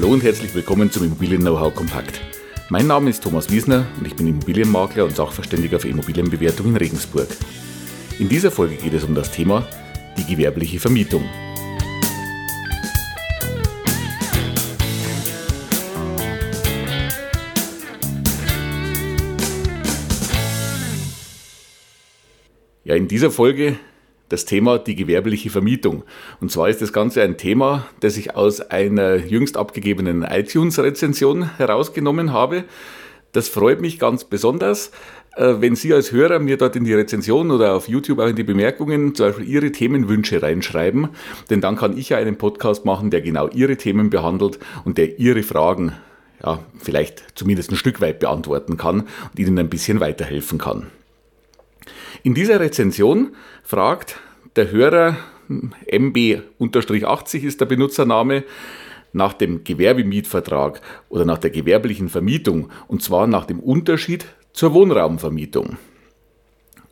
Hallo und herzlich willkommen zum Immobilien-Know-how Kompakt. Mein Name ist Thomas Wiesner und ich bin Immobilienmakler und Sachverständiger für Immobilienbewertung in Regensburg. In dieser Folge geht es um das Thema die gewerbliche Vermietung. Ja, in dieser Folge das Thema die gewerbliche Vermietung. Und zwar ist das Ganze ein Thema, das ich aus einer jüngst abgegebenen iTunes-Rezension herausgenommen habe. Das freut mich ganz besonders, äh, wenn Sie als Hörer mir dort in die Rezension oder auf YouTube auch in die Bemerkungen zum Beispiel Ihre Themenwünsche reinschreiben, denn dann kann ich ja einen Podcast machen, der genau Ihre Themen behandelt und der Ihre Fragen ja, vielleicht zumindest ein Stück weit beantworten kann und Ihnen ein bisschen weiterhelfen kann. In dieser Rezension fragt der Hörer MB-80 ist der Benutzername nach dem Gewerbemietvertrag oder nach der gewerblichen Vermietung und zwar nach dem Unterschied zur Wohnraumvermietung.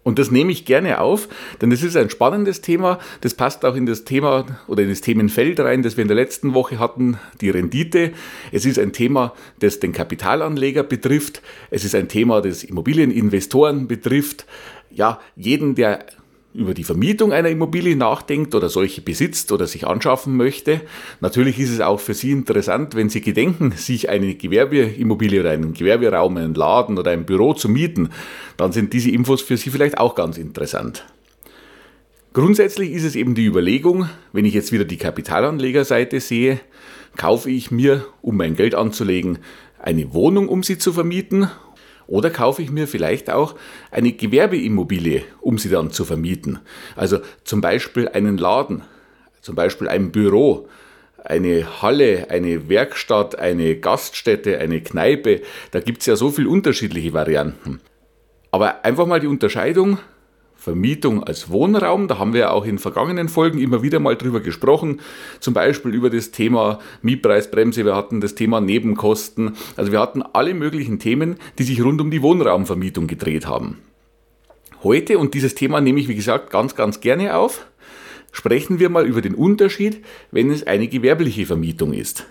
Und das nehme ich gerne auf, denn das ist ein spannendes Thema. Das passt auch in das Thema oder in das Themenfeld rein, das wir in der letzten Woche hatten, die Rendite. Es ist ein Thema, das den Kapitalanleger betrifft. Es ist ein Thema, das Immobilieninvestoren betrifft. Ja, jeden, der über die Vermietung einer Immobilie nachdenkt oder solche besitzt oder sich anschaffen möchte. Natürlich ist es auch für Sie interessant, wenn Sie gedenken, sich eine Gewerbeimmobilie oder einen Gewerberaum, einen Laden oder ein Büro zu mieten, dann sind diese Infos für Sie vielleicht auch ganz interessant. Grundsätzlich ist es eben die Überlegung, wenn ich jetzt wieder die Kapitalanlegerseite sehe, kaufe ich mir, um mein Geld anzulegen, eine Wohnung, um sie zu vermieten oder kaufe ich mir vielleicht auch eine Gewerbeimmobilie, um sie dann zu vermieten. Also zum Beispiel einen Laden, zum Beispiel ein Büro, eine Halle, eine Werkstatt, eine Gaststätte, eine Kneipe. Da gibt es ja so viele unterschiedliche Varianten. Aber einfach mal die Unterscheidung, Vermietung als Wohnraum. Da haben wir auch in vergangenen Folgen immer wieder mal drüber gesprochen. Zum Beispiel über das Thema Mietpreisbremse. Wir hatten das Thema Nebenkosten. Also wir hatten alle möglichen Themen, die sich rund um die Wohnraumvermietung gedreht haben. Heute, und dieses Thema nehme ich wie gesagt ganz, ganz gerne auf, sprechen wir mal über den Unterschied, wenn es eine gewerbliche Vermietung ist.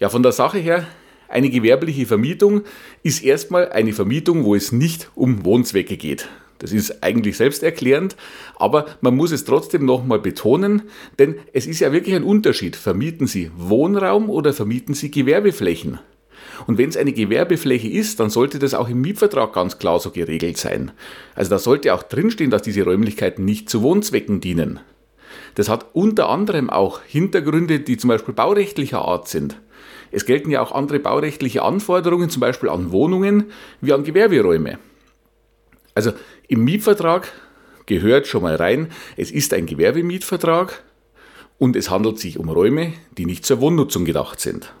Ja, von der Sache her, eine gewerbliche Vermietung ist erstmal eine Vermietung, wo es nicht um Wohnzwecke geht. Das ist eigentlich selbsterklärend, aber man muss es trotzdem nochmal betonen, denn es ist ja wirklich ein Unterschied. Vermieten Sie Wohnraum oder vermieten Sie Gewerbeflächen? Und wenn es eine Gewerbefläche ist, dann sollte das auch im Mietvertrag ganz klar so geregelt sein. Also da sollte auch drinstehen, dass diese Räumlichkeiten nicht zu Wohnzwecken dienen. Das hat unter anderem auch Hintergründe, die zum Beispiel baurechtlicher Art sind. Es gelten ja auch andere baurechtliche Anforderungen, zum Beispiel an Wohnungen wie an Gewerberäume. Also im Mietvertrag gehört schon mal rein, es ist ein Gewerbemietvertrag und es handelt sich um Räume, die nicht zur Wohnnutzung gedacht sind.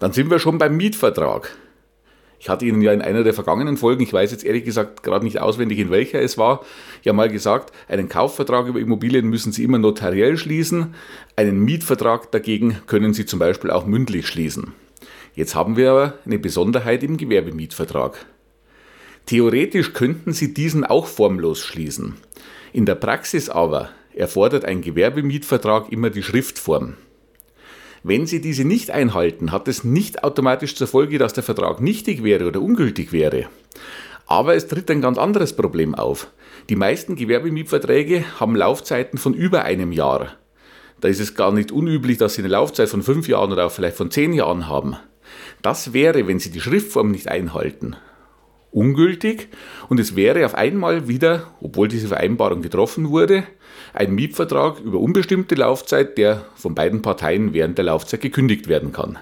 Dann sind wir schon beim Mietvertrag. Ich hatte Ihnen ja in einer der vergangenen Folgen, ich weiß jetzt ehrlich gesagt gerade nicht auswendig, in welcher es war, ja mal gesagt, einen Kaufvertrag über Immobilien müssen Sie immer notariell schließen, einen Mietvertrag dagegen können Sie zum Beispiel auch mündlich schließen. Jetzt haben wir aber eine Besonderheit im Gewerbemietvertrag. Theoretisch könnten Sie diesen auch formlos schließen. In der Praxis aber erfordert ein Gewerbemietvertrag immer die Schriftform. Wenn Sie diese nicht einhalten, hat es nicht automatisch zur Folge, dass der Vertrag nichtig wäre oder ungültig wäre. Aber es tritt ein ganz anderes Problem auf. Die meisten Gewerbemietverträge haben Laufzeiten von über einem Jahr. Da ist es gar nicht unüblich, dass Sie eine Laufzeit von fünf Jahren oder auch vielleicht von zehn Jahren haben. Das wäre, wenn Sie die Schriftform nicht einhalten, ungültig und es wäre auf einmal wieder, obwohl diese Vereinbarung getroffen wurde, ein Mietvertrag über unbestimmte Laufzeit, der von beiden Parteien während der Laufzeit gekündigt werden kann.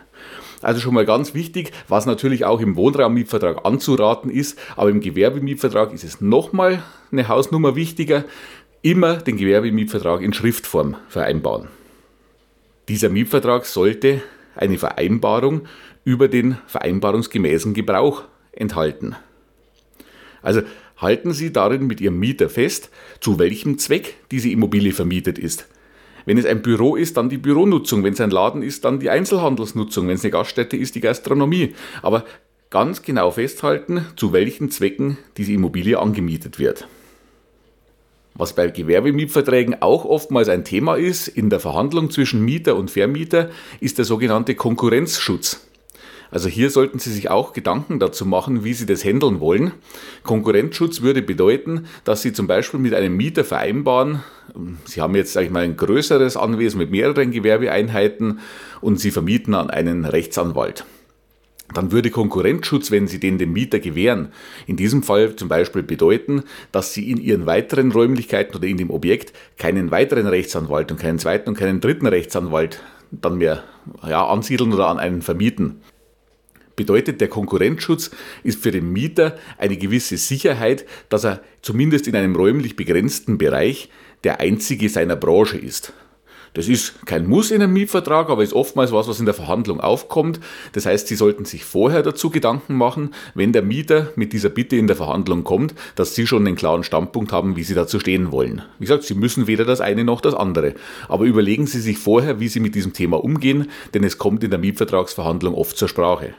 Also schon mal ganz wichtig, was natürlich auch im Wohnraummietvertrag anzuraten ist, aber im Gewerbemietvertrag ist es nochmal eine Hausnummer wichtiger, immer den Gewerbemietvertrag in Schriftform vereinbaren. Dieser Mietvertrag sollte eine Vereinbarung über den vereinbarungsgemäßen Gebrauch enthalten. Also halten Sie darin mit Ihrem Mieter fest, zu welchem Zweck diese Immobilie vermietet ist. Wenn es ein Büro ist, dann die Büronutzung. Wenn es ein Laden ist, dann die Einzelhandelsnutzung. Wenn es eine Gaststätte ist, die Gastronomie. Aber ganz genau festhalten, zu welchen Zwecken diese Immobilie angemietet wird. Was bei Gewerbemietverträgen auch oftmals ein Thema ist in der Verhandlung zwischen Mieter und Vermieter, ist der sogenannte Konkurrenzschutz. Also hier sollten Sie sich auch Gedanken dazu machen, wie Sie das handeln wollen. Konkurrenzschutz würde bedeuten, dass Sie zum Beispiel mit einem Mieter vereinbaren, Sie haben jetzt, sage ich mal, ein größeres Anwesen mit mehreren Gewerbeeinheiten und Sie vermieten an einen Rechtsanwalt dann würde Konkurrenzschutz, wenn Sie den dem Mieter gewähren, in diesem Fall zum Beispiel bedeuten, dass Sie in Ihren weiteren Räumlichkeiten oder in dem Objekt keinen weiteren Rechtsanwalt und keinen zweiten und keinen dritten Rechtsanwalt dann mehr ja, ansiedeln oder an einen vermieten bedeutet, der Konkurrenzschutz ist für den Mieter eine gewisse Sicherheit, dass er zumindest in einem räumlich begrenzten Bereich der einzige seiner Branche ist. Das ist kein Muss in einem Mietvertrag, aber ist oftmals was, was in der Verhandlung aufkommt. Das heißt, Sie sollten sich vorher dazu Gedanken machen, wenn der Mieter mit dieser Bitte in der Verhandlung kommt, dass Sie schon einen klaren Standpunkt haben, wie Sie dazu stehen wollen. Wie gesagt, Sie müssen weder das eine noch das andere. Aber überlegen Sie sich vorher, wie Sie mit diesem Thema umgehen, denn es kommt in der Mietvertragsverhandlung oft zur Sprache.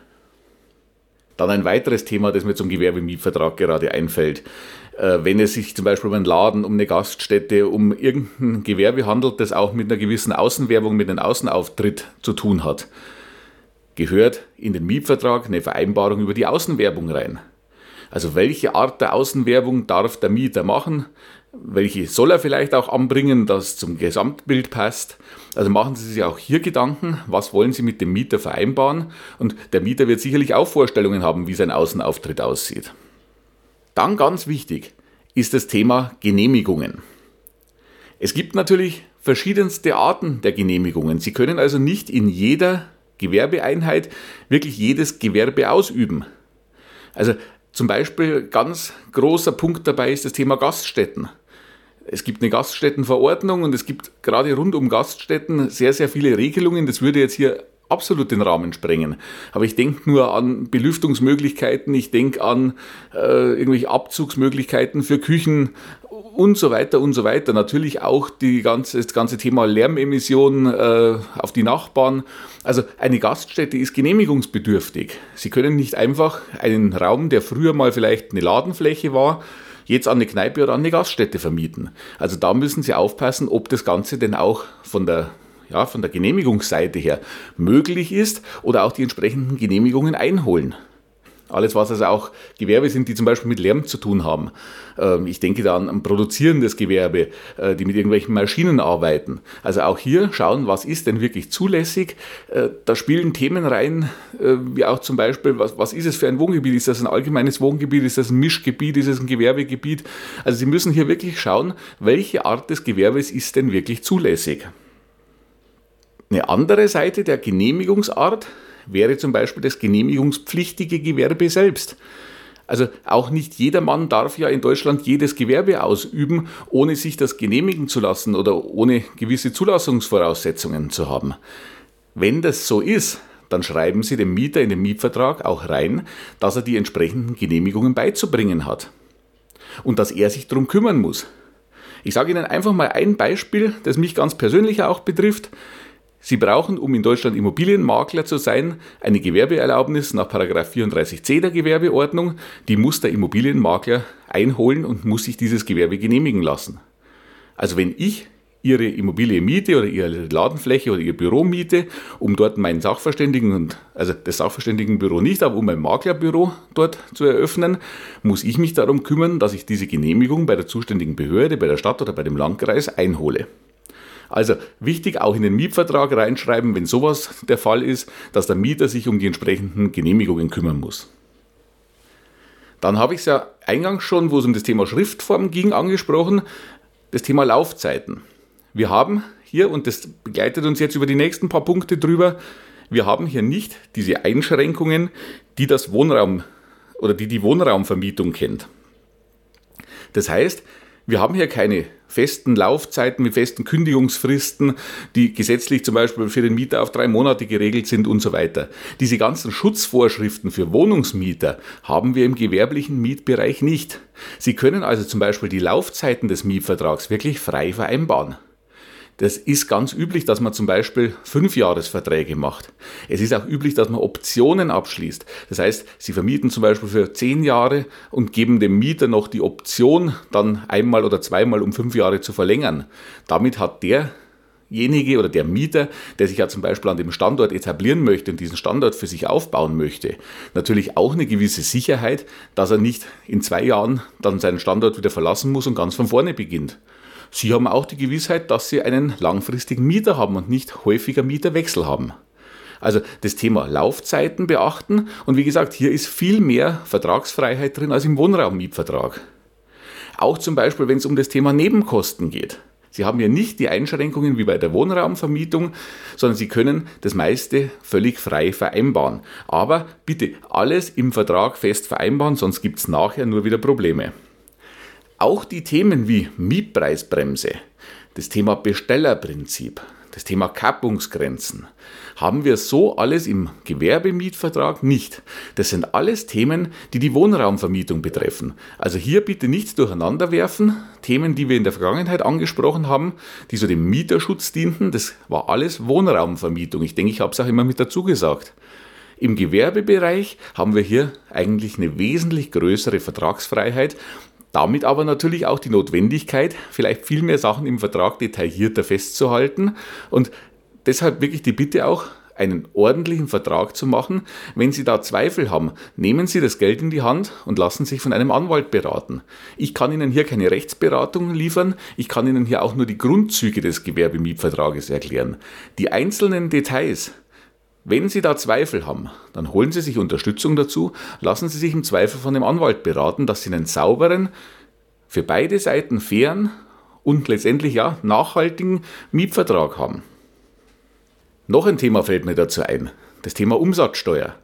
Dann ein weiteres Thema, das mir zum Gewerbemietvertrag gerade einfällt. Äh, wenn es sich zum Beispiel um einen Laden, um eine Gaststätte, um irgendein Gewerbe handelt, das auch mit einer gewissen Außenwerbung, mit einem Außenauftritt zu tun hat, gehört in den Mietvertrag eine Vereinbarung über die Außenwerbung rein. Also welche Art der Außenwerbung darf der Mieter machen? Welche soll er vielleicht auch anbringen, dass zum Gesamtbild passt? Also machen Sie sich auch hier Gedanken, was wollen Sie mit dem Mieter vereinbaren? Und der Mieter wird sicherlich auch Vorstellungen haben, wie sein Außenauftritt aussieht. Dann ganz wichtig ist das Thema Genehmigungen. Es gibt natürlich verschiedenste Arten der Genehmigungen. Sie können also nicht in jeder Gewerbeeinheit wirklich jedes Gewerbe ausüben. Also zum Beispiel ganz großer Punkt dabei ist das Thema Gaststätten. Es gibt eine Gaststättenverordnung und es gibt gerade rund um Gaststätten sehr, sehr viele Regelungen. Das würde jetzt hier absolut den Rahmen sprengen. Aber ich denke nur an Belüftungsmöglichkeiten, ich denke an äh, irgendwelche Abzugsmöglichkeiten für Küchen und so weiter und so weiter. Natürlich auch die ganze, das ganze Thema Lärmemissionen äh, auf die Nachbarn. Also eine Gaststätte ist genehmigungsbedürftig. Sie können nicht einfach einen Raum, der früher mal vielleicht eine Ladenfläche war, jetzt an eine Kneipe oder an eine Gaststätte vermieten. Also da müssen Sie aufpassen, ob das Ganze denn auch von der ja, von der Genehmigungsseite her möglich ist oder auch die entsprechenden Genehmigungen einholen. Alles, was also auch Gewerbe sind, die zum Beispiel mit Lärm zu tun haben. Ähm, ich denke da an produzierendes Gewerbe, äh, die mit irgendwelchen Maschinen arbeiten. Also auch hier schauen, was ist denn wirklich zulässig. Äh, da spielen Themen rein, äh, wie auch zum Beispiel, was, was ist es für ein Wohngebiet? Ist das ein allgemeines Wohngebiet? Ist das ein Mischgebiet? Ist es ein Gewerbegebiet? Also Sie müssen hier wirklich schauen, welche Art des Gewerbes ist denn wirklich zulässig. Eine andere Seite der Genehmigungsart wäre zum Beispiel das genehmigungspflichtige Gewerbe selbst. Also auch nicht jedermann darf ja in Deutschland jedes Gewerbe ausüben, ohne sich das genehmigen zu lassen oder ohne gewisse Zulassungsvoraussetzungen zu haben. Wenn das so ist, dann schreiben Sie dem Mieter in den Mietvertrag auch rein, dass er die entsprechenden Genehmigungen beizubringen hat und dass er sich darum kümmern muss. Ich sage Ihnen einfach mal ein Beispiel, das mich ganz persönlich auch betrifft. Sie brauchen, um in Deutschland Immobilienmakler zu sein, eine Gewerbeerlaubnis nach 34c der Gewerbeordnung. Die muss der Immobilienmakler einholen und muss sich dieses Gewerbe genehmigen lassen. Also wenn ich Ihre Immobilie miete oder Ihre Ladenfläche oder Ihr Büro miete, um dort meinen Sachverständigen und also das Sachverständigenbüro nicht, aber um mein Maklerbüro dort zu eröffnen, muss ich mich darum kümmern, dass ich diese Genehmigung bei der zuständigen Behörde, bei der Stadt oder bei dem Landkreis einhole. Also wichtig auch in den Mietvertrag reinschreiben, wenn sowas der Fall ist, dass der Mieter sich um die entsprechenden Genehmigungen kümmern muss. Dann habe ich es ja eingangs schon, wo es um das Thema Schriftform ging, angesprochen, das Thema Laufzeiten. Wir haben hier, und das begleitet uns jetzt über die nächsten paar Punkte drüber, wir haben hier nicht diese Einschränkungen, die das Wohnraum oder die die Wohnraumvermietung kennt. Das heißt, wir haben hier keine festen Laufzeiten mit festen Kündigungsfristen, die gesetzlich zum Beispiel für den Mieter auf drei Monate geregelt sind und so weiter. Diese ganzen Schutzvorschriften für Wohnungsmieter haben wir im gewerblichen Mietbereich nicht. Sie können also zum Beispiel die Laufzeiten des Mietvertrags wirklich frei vereinbaren. Das ist ganz üblich, dass man zum Beispiel Fünfjahresverträge macht. Es ist auch üblich, dass man Optionen abschließt. Das heißt, Sie vermieten zum Beispiel für zehn Jahre und geben dem Mieter noch die Option, dann einmal oder zweimal um fünf Jahre zu verlängern. Damit hat der derjenige oder der Mieter, der sich ja zum Beispiel an dem Standort etablieren möchte und diesen Standort für sich aufbauen möchte, natürlich auch eine gewisse Sicherheit, dass er nicht in zwei Jahren dann seinen Standort wieder verlassen muss und ganz von vorne beginnt. Sie haben auch die Gewissheit, dass Sie einen langfristigen Mieter haben und nicht häufiger Mieterwechsel haben. Also das Thema Laufzeiten beachten und wie gesagt, hier ist viel mehr Vertragsfreiheit drin als im Wohnraummietvertrag. Auch zum Beispiel, wenn es um das Thema Nebenkosten geht. Sie haben ja nicht die Einschränkungen wie bei der Wohnraumvermietung, sondern Sie können das meiste völlig frei vereinbaren. Aber bitte alles im Vertrag fest vereinbaren, sonst gibt es nachher nur wieder Probleme. Auch die Themen wie Mietpreisbremse, das Thema Bestellerprinzip, das Thema Kappungsgrenzen, haben wir so alles im Gewerbemietvertrag nicht. Das sind alles Themen, die die Wohnraumvermietung betreffen. Also hier bitte nichts durcheinander werfen. Themen, die wir in der Vergangenheit angesprochen haben, die so dem Mieterschutz dienten, das war alles Wohnraumvermietung. Ich denke, ich habe es auch immer mit dazu gesagt. Im Gewerbebereich haben wir hier eigentlich eine wesentlich größere Vertragsfreiheit damit aber natürlich auch die Notwendigkeit, vielleicht viel mehr Sachen im Vertrag detaillierter festzuhalten und deshalb wirklich die Bitte auch, einen ordentlichen Vertrag zu machen. Wenn Sie da Zweifel haben, nehmen Sie das Geld in die Hand und lassen sich von einem Anwalt beraten. Ich kann Ihnen hier keine Rechtsberatung liefern, ich kann Ihnen hier auch nur die Grundzüge des Gewerbemietvertrages erklären. Die einzelnen Details, wenn Sie da Zweifel haben, dann holen Sie sich Unterstützung dazu, lassen Sie sich im Zweifel von dem Anwalt beraten, dass Sie einen sauberen, für beide Seiten fairen und letztendlich ja nachhaltigen Mietvertrag haben. Noch ein Thema fällt mir dazu ein, das Thema Umsatzsteuer.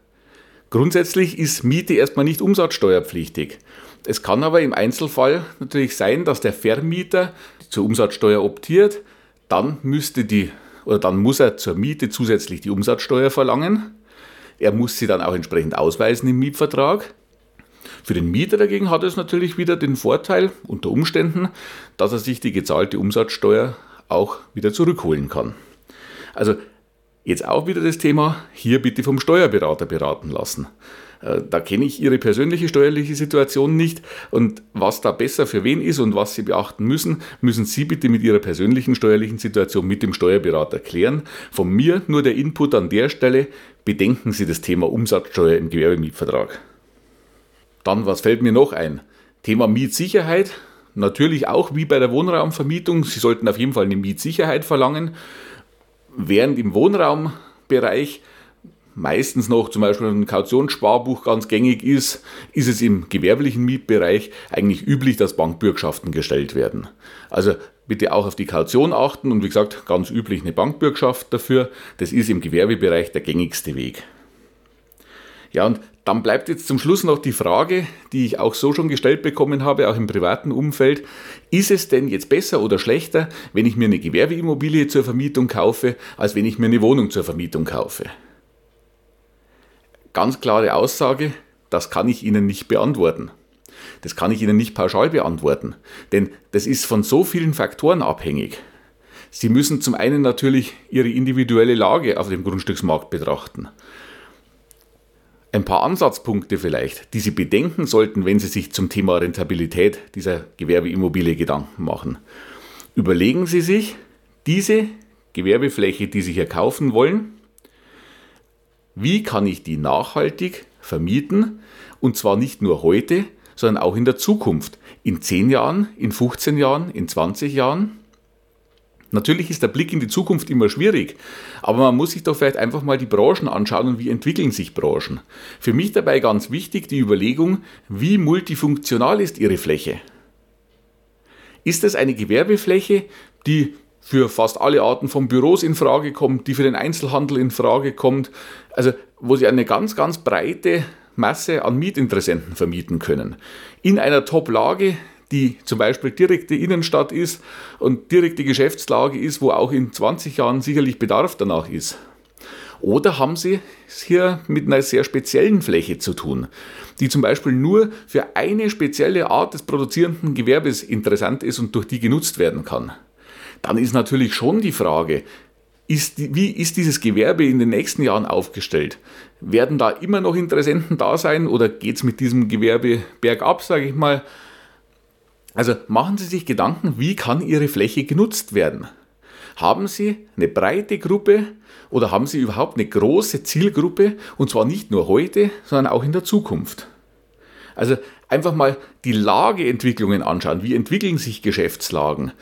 Grundsätzlich ist Miete erstmal nicht umsatzsteuerpflichtig. Es kann aber im Einzelfall natürlich sein, dass der Vermieter zur Umsatzsteuer optiert, dann müsste die oder dann muss er zur Miete zusätzlich die Umsatzsteuer verlangen. Er muss sie dann auch entsprechend ausweisen im Mietvertrag. Für den Mieter dagegen hat es natürlich wieder den Vorteil unter Umständen, dass er sich die gezahlte Umsatzsteuer auch wieder zurückholen kann. Also Jetzt auch wieder das Thema, hier bitte vom Steuerberater beraten lassen. Äh, da kenne ich Ihre persönliche steuerliche Situation nicht und was da besser für wen ist und was Sie beachten müssen, müssen Sie bitte mit Ihrer persönlichen steuerlichen Situation mit dem Steuerberater klären. Von mir nur der Input an der Stelle, bedenken Sie das Thema Umsatzsteuer im Gewerbemietvertrag. Dann, was fällt mir noch ein? Thema Mietsicherheit. Natürlich auch wie bei der Wohnraumvermietung. Sie sollten auf jeden Fall eine Mietsicherheit verlangen. Während im Wohnraumbereich meistens noch zum Beispiel ein Kautionssparbuch ganz gängig ist, ist es im gewerblichen Mietbereich eigentlich üblich, dass Bankbürgschaften gestellt werden. Also bitte auch auf die Kaution achten und wie gesagt, ganz üblich eine Bankbürgschaft dafür. Das ist im Gewerbebereich der gängigste Weg. Ja, und dann bleibt jetzt zum Schluss noch die Frage, die ich auch so schon gestellt bekommen habe, auch im privaten Umfeld. Ist es denn jetzt besser oder schlechter, wenn ich mir eine Gewerbeimmobilie zur Vermietung kaufe, als wenn ich mir eine Wohnung zur Vermietung kaufe? Ganz klare Aussage, das kann ich Ihnen nicht beantworten. Das kann ich Ihnen nicht pauschal beantworten, denn das ist von so vielen Faktoren abhängig. Sie müssen zum einen natürlich Ihre individuelle Lage auf dem Grundstücksmarkt betrachten. Ein paar Ansatzpunkte vielleicht, die Sie bedenken sollten, wenn Sie sich zum Thema Rentabilität dieser Gewerbeimmobilie Gedanken machen. Überlegen Sie sich, diese Gewerbefläche, die Sie hier kaufen wollen, wie kann ich die nachhaltig vermieten und zwar nicht nur heute, sondern auch in der Zukunft, in 10 Jahren, in 15 Jahren, in 20 Jahren? Natürlich ist der Blick in die Zukunft immer schwierig, aber man muss sich doch vielleicht einfach mal die Branchen anschauen und wie entwickeln sich Branchen. Für mich dabei ganz wichtig die Überlegung, wie multifunktional ist Ihre Fläche? Ist es eine Gewerbefläche, die für fast alle Arten von Büros in Frage kommt, die für den Einzelhandel in Frage kommt, also wo Sie eine ganz, ganz breite Masse an Mietinteressenten vermieten können. In einer Top-Lage, die zum Beispiel direkte Innenstadt ist und direkte Geschäftslage ist, wo auch in 20 Jahren sicherlich Bedarf danach ist. Oder haben Sie es hier mit einer sehr speziellen Fläche zu tun, die zum Beispiel nur für eine spezielle Art des produzierenden Gewerbes interessant ist und durch die genutzt werden kann? Dann ist natürlich schon die Frage, ist, wie ist dieses Gewerbe in den nächsten Jahren aufgestellt? Werden da immer noch Interessenten da sein oder geht es mit diesem Gewerbe bergab, sage ich mal? Also machen Sie sich Gedanken, wie kann Ihre Fläche genutzt werden? Haben Sie eine breite Gruppe oder haben Sie überhaupt eine große Zielgruppe und zwar nicht nur heute, sondern auch in der Zukunft? Also einfach mal die Lageentwicklungen anschauen. Wie entwickeln sich Geschäftslagen?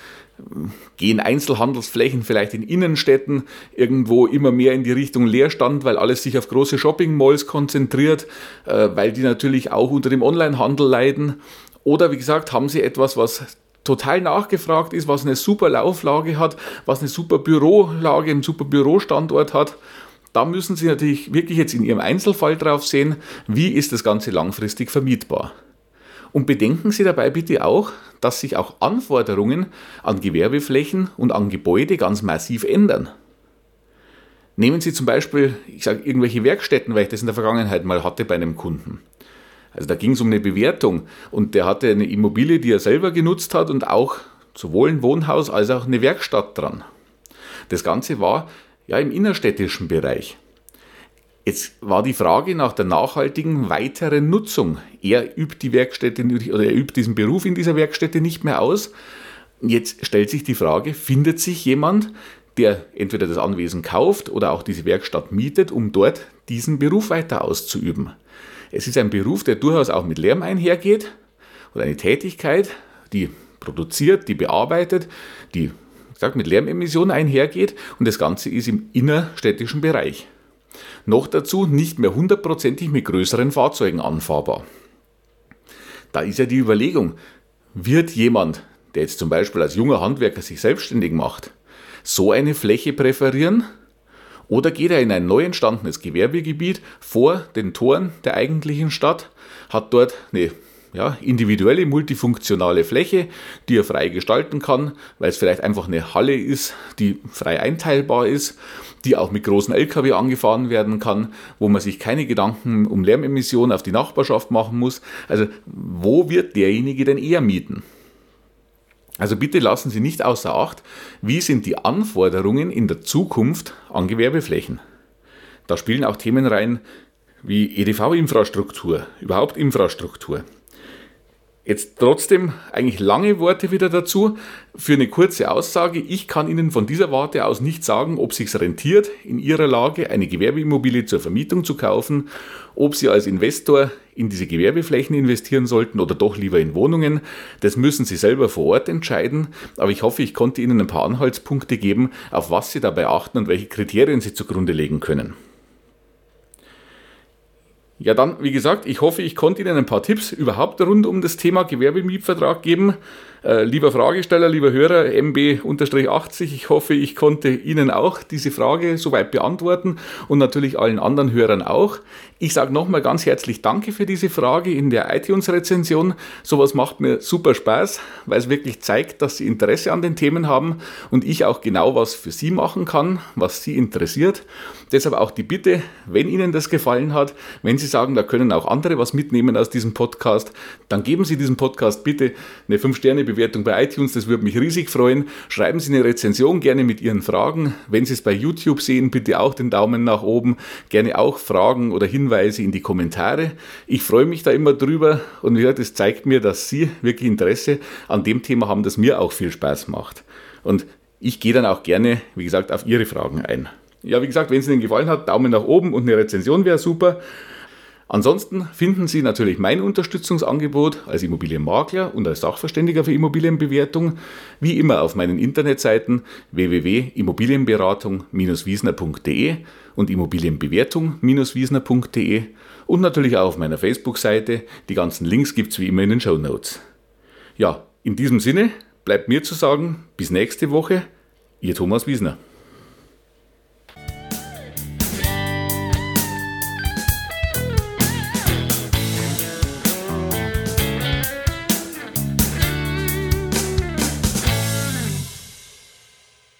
Gehen Einzelhandelsflächen vielleicht in Innenstädten irgendwo immer mehr in die Richtung Leerstand, weil alles sich auf große Shopping-Malls konzentriert, äh, weil die natürlich auch unter dem Onlinehandel leiden? Oder wie gesagt, haben sie etwas, was total nachgefragt ist, was eine super Lauflage hat, was eine super Bürolage, einen super Bürostandort hat da müssen Sie natürlich wirklich jetzt in Ihrem Einzelfall drauf sehen, wie ist das Ganze langfristig vermietbar. Und bedenken Sie dabei bitte auch, dass sich auch Anforderungen an Gewerbeflächen und an Gebäude ganz massiv ändern. Nehmen Sie zum Beispiel, ich sage irgendwelche Werkstätten, weil ich das in der Vergangenheit mal hatte bei einem Kunden. Also da ging es um eine Bewertung und der hatte eine Immobilie, die er selber genutzt hat und auch sowohl ein Wohnhaus als auch eine Werkstatt dran. Das Ganze war ja, im innerstädtischen Bereich. Jetzt war die Frage nach der nachhaltigen weiteren Nutzung. Er übt die Werkstätte oder er übt diesen Beruf in dieser Werkstätte nicht mehr aus. Jetzt stellt sich die Frage, findet sich jemand, der entweder das Anwesen kauft oder auch diese Werkstatt mietet, um dort diesen Beruf weiter auszuüben. Es ist ein Beruf, der durchaus auch mit Lärm einhergeht oder eine Tätigkeit, die produziert, die bearbeitet, die gesagt, mit Lärmemissionen einhergeht und das Ganze ist im innerstädtischen Bereich. Noch dazu nicht mehr hundertprozentig mit größeren Fahrzeugen anfahrbar. Da ist ja die Überlegung, wird jemand, der jetzt zum Beispiel als junger Handwerker sich selbstständig macht, so eine Fläche präferieren? Oder geht er in ein neu entstandenes Gewerbegebiet vor den Toren der eigentlichen Stadt, hat dort eine ja, individuelle multifunktionale Fläche, die er frei gestalten kann, weil es vielleicht einfach eine Halle ist, die frei einteilbar ist, die auch mit großen Lkw angefahren werden kann, wo man sich keine Gedanken um Lärmemissionen auf die Nachbarschaft machen muss. Also wo wird derjenige denn eher mieten? Also bitte lassen Sie nicht außer Acht, wie sind die Anforderungen in der Zukunft an Gewerbeflächen. Da spielen auch Themen rein wie EDV-Infrastruktur, überhaupt Infrastruktur. Jetzt trotzdem eigentlich lange Worte wieder dazu. Für eine kurze Aussage. Ich kann Ihnen von dieser Warte aus nicht sagen, ob sich rentiert, in Ihrer Lage eine Gewerbeimmobilie zur Vermietung zu kaufen, ob Sie als Investor in diese Gewerbeflächen investieren sollten oder doch lieber in Wohnungen. Das müssen Sie selber vor Ort entscheiden. Aber ich hoffe, ich konnte Ihnen ein paar Anhaltspunkte geben, auf was Sie dabei achten und welche Kriterien Sie zugrunde legen können. Ja, dann, wie gesagt, ich hoffe, ich konnte Ihnen ein paar Tipps überhaupt rund um das Thema Gewerbemietvertrag geben. Äh, lieber Fragesteller, lieber Hörer, MB-80, ich hoffe, ich konnte Ihnen auch diese Frage soweit beantworten und natürlich allen anderen Hörern auch. Ich sage nochmal ganz herzlich Danke für diese Frage in der iTunes-Rezension. Sowas macht mir super Spaß, weil es wirklich zeigt, dass Sie Interesse an den Themen haben und ich auch genau was für Sie machen kann, was Sie interessiert. Deshalb auch die Bitte, wenn Ihnen das gefallen hat, wenn Sie sagen, da können auch andere was mitnehmen aus diesem Podcast, dann geben Sie diesem Podcast bitte eine 5-Sterne-Bewertung bei iTunes, das würde mich riesig freuen. Schreiben Sie eine Rezension gerne mit Ihren Fragen. Wenn Sie es bei YouTube sehen, bitte auch den Daumen nach oben. Gerne auch Fragen oder Hinweise in die Kommentare. Ich freue mich da immer drüber und ja, das zeigt mir, dass Sie wirklich Interesse an dem Thema haben, das mir auch viel Spaß macht. Und ich gehe dann auch gerne, wie gesagt, auf Ihre Fragen ein. Ja, wie gesagt, wenn es Ihnen gefallen hat, Daumen nach oben und eine Rezension wäre super. Ansonsten finden Sie natürlich mein Unterstützungsangebot als Immobilienmakler und als Sachverständiger für Immobilienbewertung wie immer auf meinen Internetseiten www.immobilienberatung-wiesner.de und Immobilienbewertung-wiesner.de und natürlich auch auf meiner Facebook-Seite. Die ganzen Links gibt es wie immer in den Show Notes. Ja, in diesem Sinne bleibt mir zu sagen, bis nächste Woche, Ihr Thomas Wiesner.